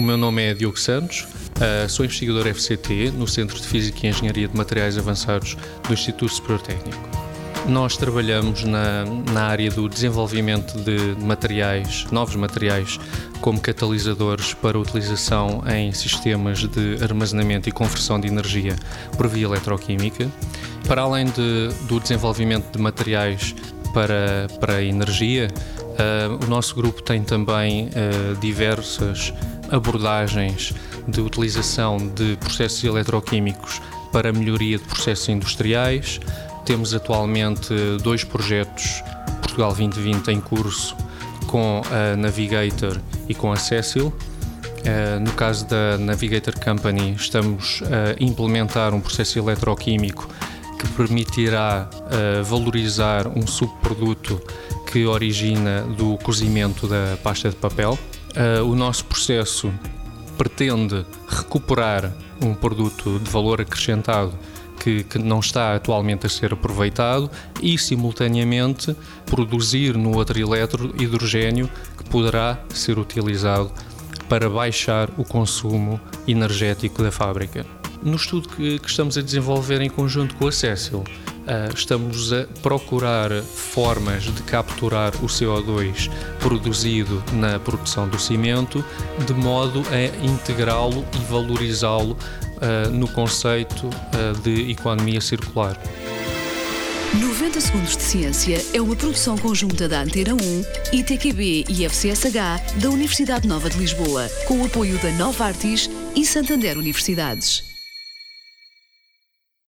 nome é Diogo Santos, uh, sou investigador FCT no Centro de Física e Engenharia de Materiais Avançados do Instituto Superior Técnico. Nós trabalhamos na, na área do desenvolvimento de materiais, novos materiais, como catalisadores para utilização em sistemas de armazenamento e conversão de energia por via eletroquímica. Para além de, do desenvolvimento de materiais para, para a energia, uh, o nosso grupo tem também uh, diversas abordagens de utilização de processos eletroquímicos para melhoria de processos industriais, temos atualmente dois projetos Portugal 2020 em curso com a Navigator e com a Cecil. Uh, no caso da Navigator Company, estamos a implementar um processo eletroquímico que permitirá uh, valorizar um subproduto que origina do cozimento da pasta de papel. Uh, o nosso processo pretende recuperar um produto de valor acrescentado que, que, não está atualmente a ser aproveitado e, simultaneamente, produzir no outro eletro hidrogênio que poderá ser utilizado para baixar o consumo energético da fábrica. No estudo que, que estamos a desenvolver em conjunto com a Cecil, estamos a procurar formas de capturar o CO2 produzido na produção do cimento, de modo a integrá-lo e valorizá-lo uh, no conceito uh, de economia circular. 90 Segundos de Ciência é uma produção conjunta da Antena 1, ITQB e FCSH da Universidade Nova de Lisboa, com o apoio da Nova Artis e Santander Universidades.